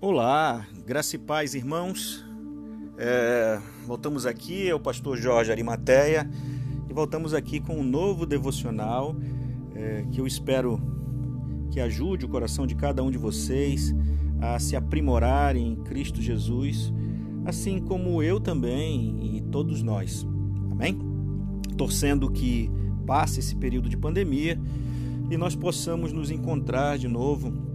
Olá, graça e paz, irmãos. É, voltamos aqui, é o pastor Jorge Arimateia e voltamos aqui com um novo devocional é, que eu espero que ajude o coração de cada um de vocês a se aprimorar em Cristo Jesus, assim como eu também e todos nós. Amém? Torcendo que passe esse período de pandemia e nós possamos nos encontrar de novo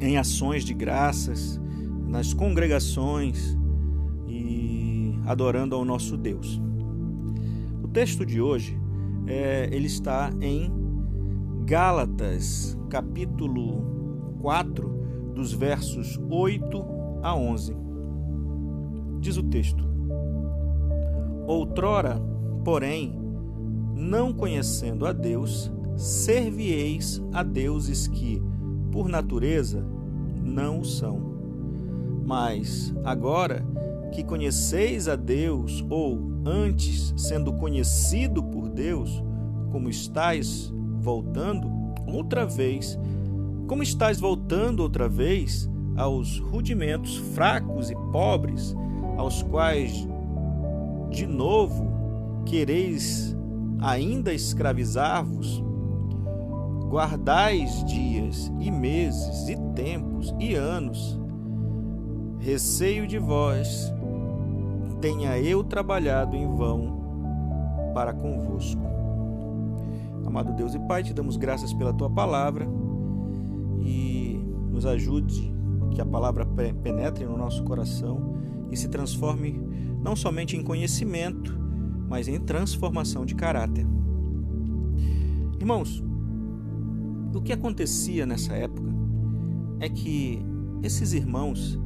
em ações de graças, nas congregações e adorando ao nosso Deus. O texto de hoje é, ele está em Gálatas, capítulo 4, dos versos 8 a 11. Diz o texto: Outrora, porém, não conhecendo a Deus, servieis a deuses que, por natureza, não o são. Mas agora que conheceis a Deus, ou antes sendo conhecido por Deus, como estáis voltando outra vez, como estáis voltando outra vez aos rudimentos fracos e pobres, aos quais de novo quereis ainda escravizar-vos, guardais dias e meses e tempos e anos. Receio de vós, tenha eu trabalhado em vão para convosco. Amado Deus e Pai, te damos graças pela tua palavra e nos ajude que a palavra penetre no nosso coração e se transforme não somente em conhecimento, mas em transformação de caráter. Irmãos, o que acontecia nessa época é que esses irmãos,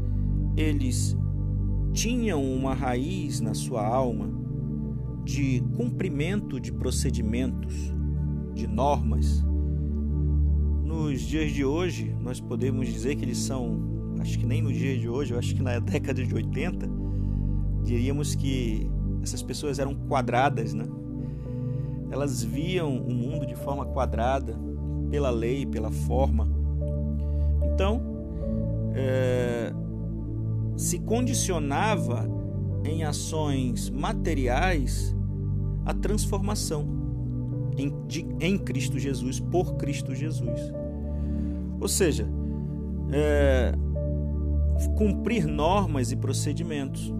eles tinham uma raiz na sua alma de cumprimento de procedimentos, de normas. Nos dias de hoje, nós podemos dizer que eles são, acho que nem no dia de hoje, eu acho que na década de 80, diríamos que essas pessoas eram quadradas, né? Elas viam o mundo de forma quadrada, pela lei, pela forma. Então, é, se condicionava em ações materiais a transformação em, de, em Cristo Jesus, por Cristo Jesus. Ou seja, é, cumprir normas e procedimentos,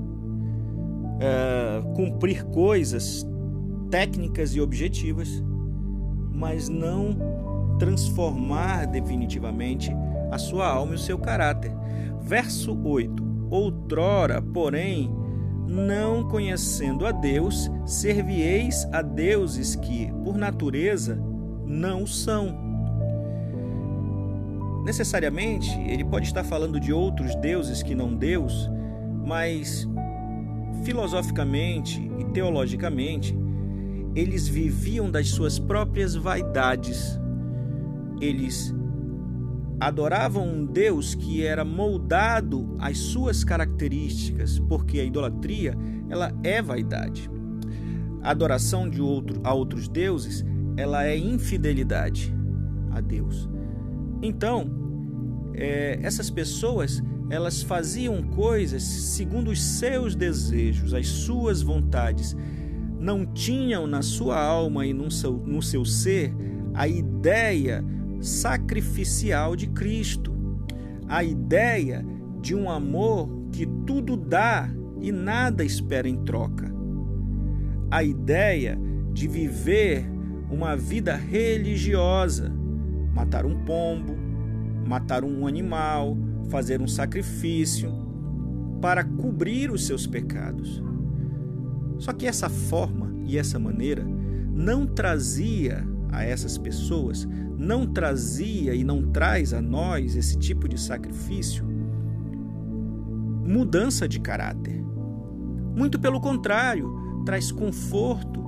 é, cumprir coisas técnicas e objetivas, mas não transformar definitivamente a sua alma e o seu caráter. Verso 8: Outrora, porém, não conhecendo a Deus, servieis a deuses que, por natureza, não são. Necessariamente, ele pode estar falando de outros deuses que não Deus, mas filosoficamente e teologicamente, eles viviam das suas próprias vaidades, eles adoravam um Deus que era moldado às suas características, porque a idolatria ela é vaidade. A adoração de outro, a outros deuses ela é infidelidade a Deus. Então, é, essas pessoas elas faziam coisas segundo os seus desejos, as suas vontades. Não tinham na sua alma e no seu, no seu ser a ideia sacrificial de Cristo, a ideia de um amor que tudo dá e nada espera em troca, a ideia de viver uma vida religiosa, matar um pombo, matar um animal, fazer um sacrifício para cobrir os seus pecados. Só que essa forma e essa maneira não trazia a essas pessoas não trazia e não traz a nós esse tipo de sacrifício mudança de caráter. Muito pelo contrário, traz conforto,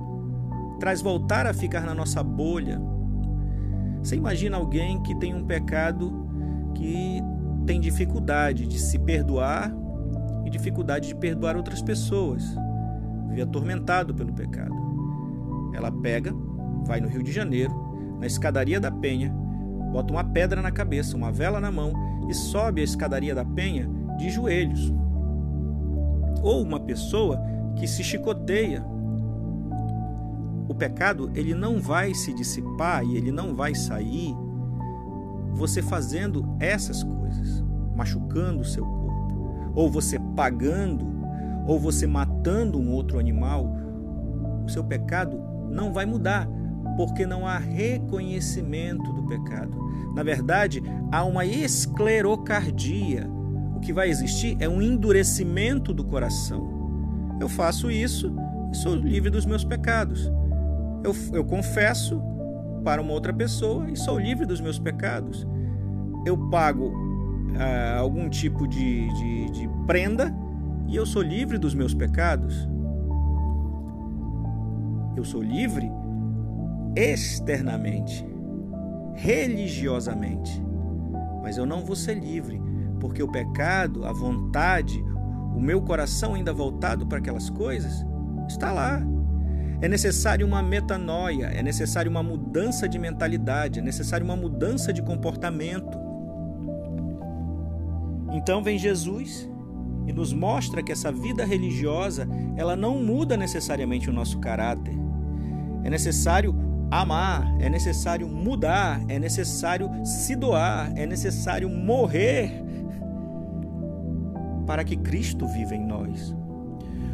traz voltar a ficar na nossa bolha. Você imagina alguém que tem um pecado que tem dificuldade de se perdoar e dificuldade de perdoar outras pessoas, vive atormentado pelo pecado. Ela pega, vai no Rio de Janeiro, na escadaria da penha, bota uma pedra na cabeça, uma vela na mão e sobe a escadaria da penha de joelhos. Ou uma pessoa que se chicoteia. O pecado, ele não vai se dissipar e ele não vai sair você fazendo essas coisas, machucando o seu corpo, ou você pagando, ou você matando um outro animal. O seu pecado não vai mudar, porque não há reconhecimento do pecado. Na verdade, há uma esclerocardia. O que vai existir é um endurecimento do coração. Eu faço isso e sou livre dos meus pecados. Eu, eu confesso para uma outra pessoa e sou livre dos meus pecados. Eu pago ah, algum tipo de, de, de prenda e eu sou livre dos meus pecados. Eu sou livre externamente, religiosamente, mas eu não vou ser livre, porque o pecado, a vontade, o meu coração ainda voltado para aquelas coisas, está lá. É necessário uma metanoia, é necessário uma mudança de mentalidade, é necessário uma mudança de comportamento. Então vem Jesus e nos mostra que essa vida religiosa, ela não muda necessariamente o nosso caráter. É necessário amar, é necessário mudar, é necessário se doar, é necessário morrer para que Cristo viva em nós.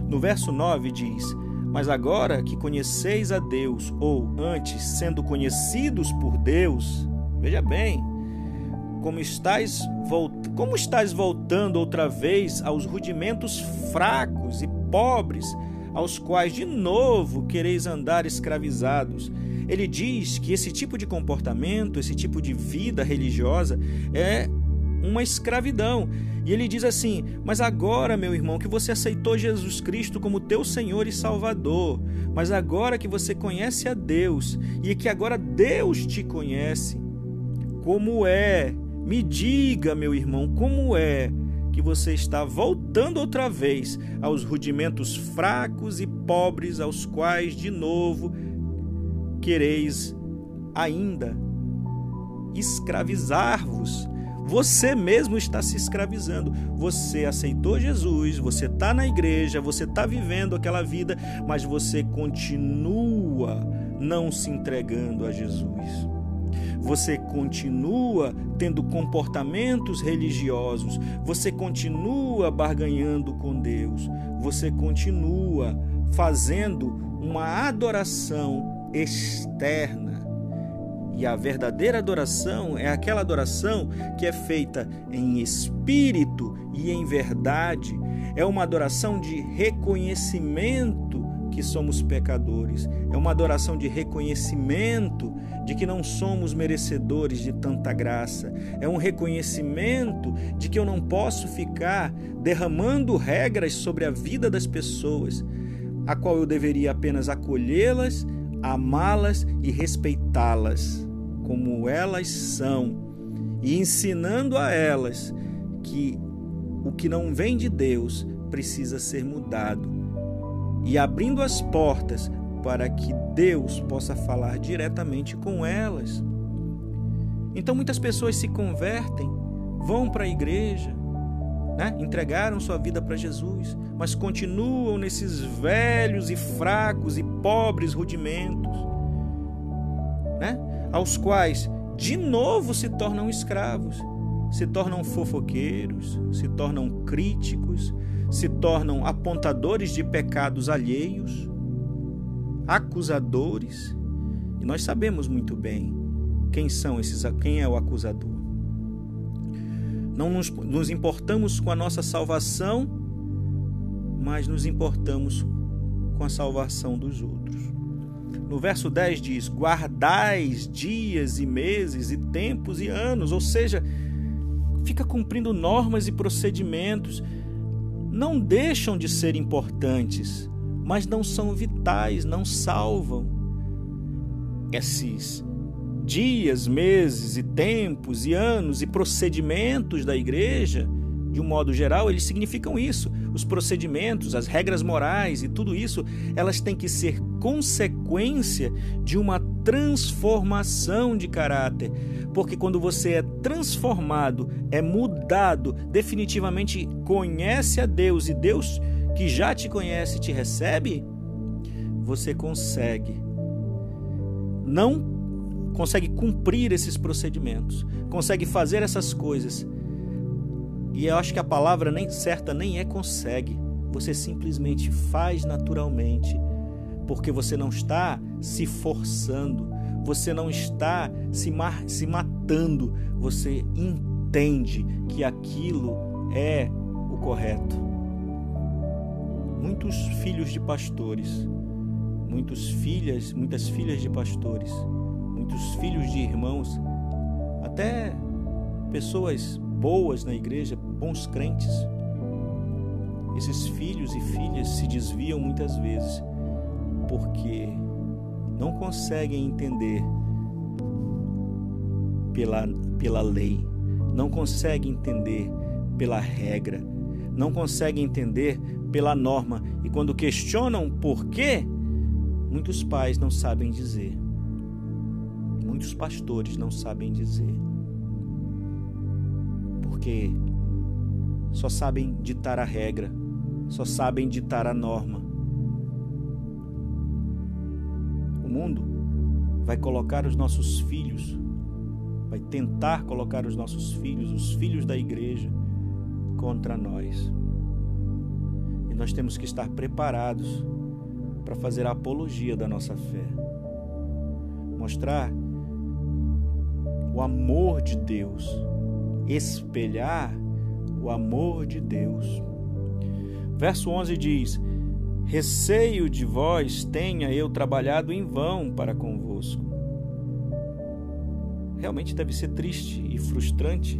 No verso 9 diz: Mas agora que conheceis a Deus, ou antes, sendo conhecidos por Deus, veja bem, como estáis, como estáis voltando outra vez aos rudimentos fracos e pobres, aos quais de novo quereis andar escravizados. Ele diz que esse tipo de comportamento, esse tipo de vida religiosa é uma escravidão. E ele diz assim: Mas agora, meu irmão, que você aceitou Jesus Cristo como teu Senhor e Salvador, mas agora que você conhece a Deus e que agora Deus te conhece, como é? Me diga, meu irmão, como é que você está voltando outra vez aos rudimentos fracos e pobres aos quais de novo quereis ainda escravizar-vos você mesmo está se escravizando. Você aceitou Jesus, você está na igreja, você está vivendo aquela vida, mas você continua não se entregando a Jesus. Você continua tendo comportamentos religiosos, você continua barganhando com Deus, você continua fazendo uma adoração externa e a verdadeira adoração é aquela adoração que é feita em espírito e em verdade. É uma adoração de reconhecimento que somos pecadores. É uma adoração de reconhecimento de que não somos merecedores de tanta graça. É um reconhecimento de que eu não posso ficar derramando regras sobre a vida das pessoas, a qual eu deveria apenas acolhê-las amá-las e respeitá-las como elas são e ensinando a elas que o que não vem de Deus precisa ser mudado e abrindo as portas para que Deus possa falar diretamente com elas. Então muitas pessoas se convertem, vão para a igreja, né? entregaram sua vida para Jesus, mas continuam nesses velhos e fracos e pobres rudimentos, né? aos quais de novo se tornam escravos, se tornam fofoqueiros, se tornam críticos, se tornam apontadores de pecados alheios, acusadores. E nós sabemos muito bem quem são esses, quem é o acusador. Não nos, nos importamos com a nossa salvação, mas nos importamos com a salvação dos outros. No verso 10 diz: Guardais dias e meses e tempos e anos, ou seja, fica cumprindo normas e procedimentos, não deixam de ser importantes, mas não são vitais, não salvam. Esses dias, meses e tempos e anos e procedimentos da igreja de um modo geral, eles significam isso. Os procedimentos, as regras morais e tudo isso, elas têm que ser consequência de uma transformação de caráter. Porque quando você é transformado, é mudado, definitivamente conhece a Deus e Deus que já te conhece te recebe, você consegue não consegue cumprir esses procedimentos, consegue fazer essas coisas. E eu acho que a palavra nem certa nem é consegue. Você simplesmente faz naturalmente, porque você não está se forçando, você não está se, mar, se matando, você entende que aquilo é o correto. Muitos filhos de pastores, muitos filhas, muitas filhas de pastores muitos filhos de irmãos, até pessoas boas na igreja, bons crentes. Esses filhos e filhas se desviam muitas vezes porque não conseguem entender pela, pela lei, não conseguem entender pela regra, não conseguem entender pela norma e quando questionam por quê, muitos pais não sabem dizer muitos pastores não sabem dizer. Porque só sabem ditar a regra, só sabem ditar a norma. O mundo vai colocar os nossos filhos, vai tentar colocar os nossos filhos, os filhos da igreja, contra nós. E nós temos que estar preparados para fazer a apologia da nossa fé. Mostrar o amor de Deus, espelhar o amor de Deus. Verso 11 diz: Receio de vós tenha eu trabalhado em vão para convosco. Realmente deve ser triste e frustrante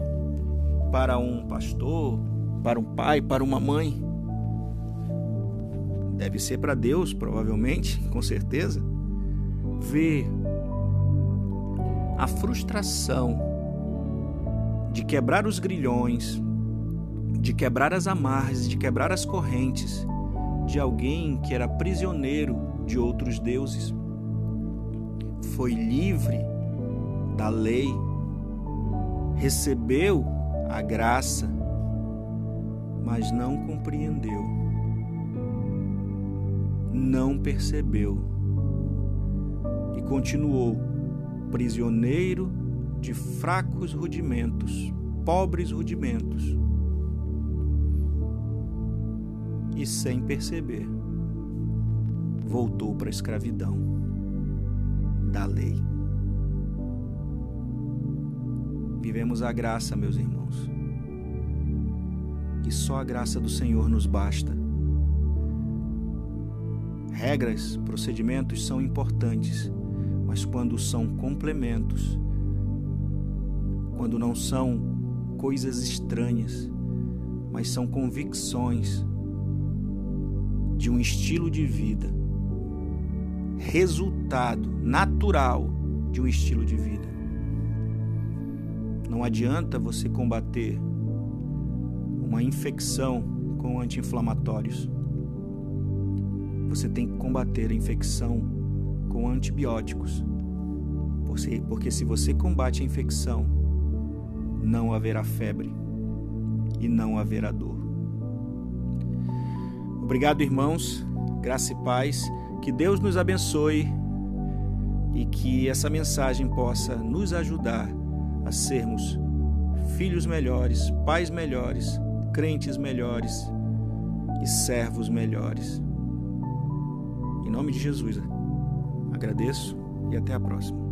para um pastor, para um pai, para uma mãe. Deve ser para Deus, provavelmente, com certeza, ver a frustração de quebrar os grilhões, de quebrar as amarras, de quebrar as correntes de alguém que era prisioneiro de outros deuses. Foi livre da lei, recebeu a graça, mas não compreendeu, não percebeu e continuou prisioneiro de fracos rudimentos, pobres rudimentos. E sem perceber, voltou para a escravidão da lei. Vivemos a graça, meus irmãos. E só a graça do Senhor nos basta. Regras, procedimentos são importantes mas quando são complementos, quando não são coisas estranhas, mas são convicções de um estilo de vida, resultado natural de um estilo de vida. Não adianta você combater uma infecção com anti-inflamatórios. Você tem que combater a infecção com antibióticos. Porque se você combate a infecção, não haverá febre e não haverá dor. Obrigado, irmãos. Graça e paz. Que Deus nos abençoe e que essa mensagem possa nos ajudar a sermos filhos melhores, pais melhores, crentes melhores e servos melhores. Em nome de Jesus. Agradeço e até a próxima.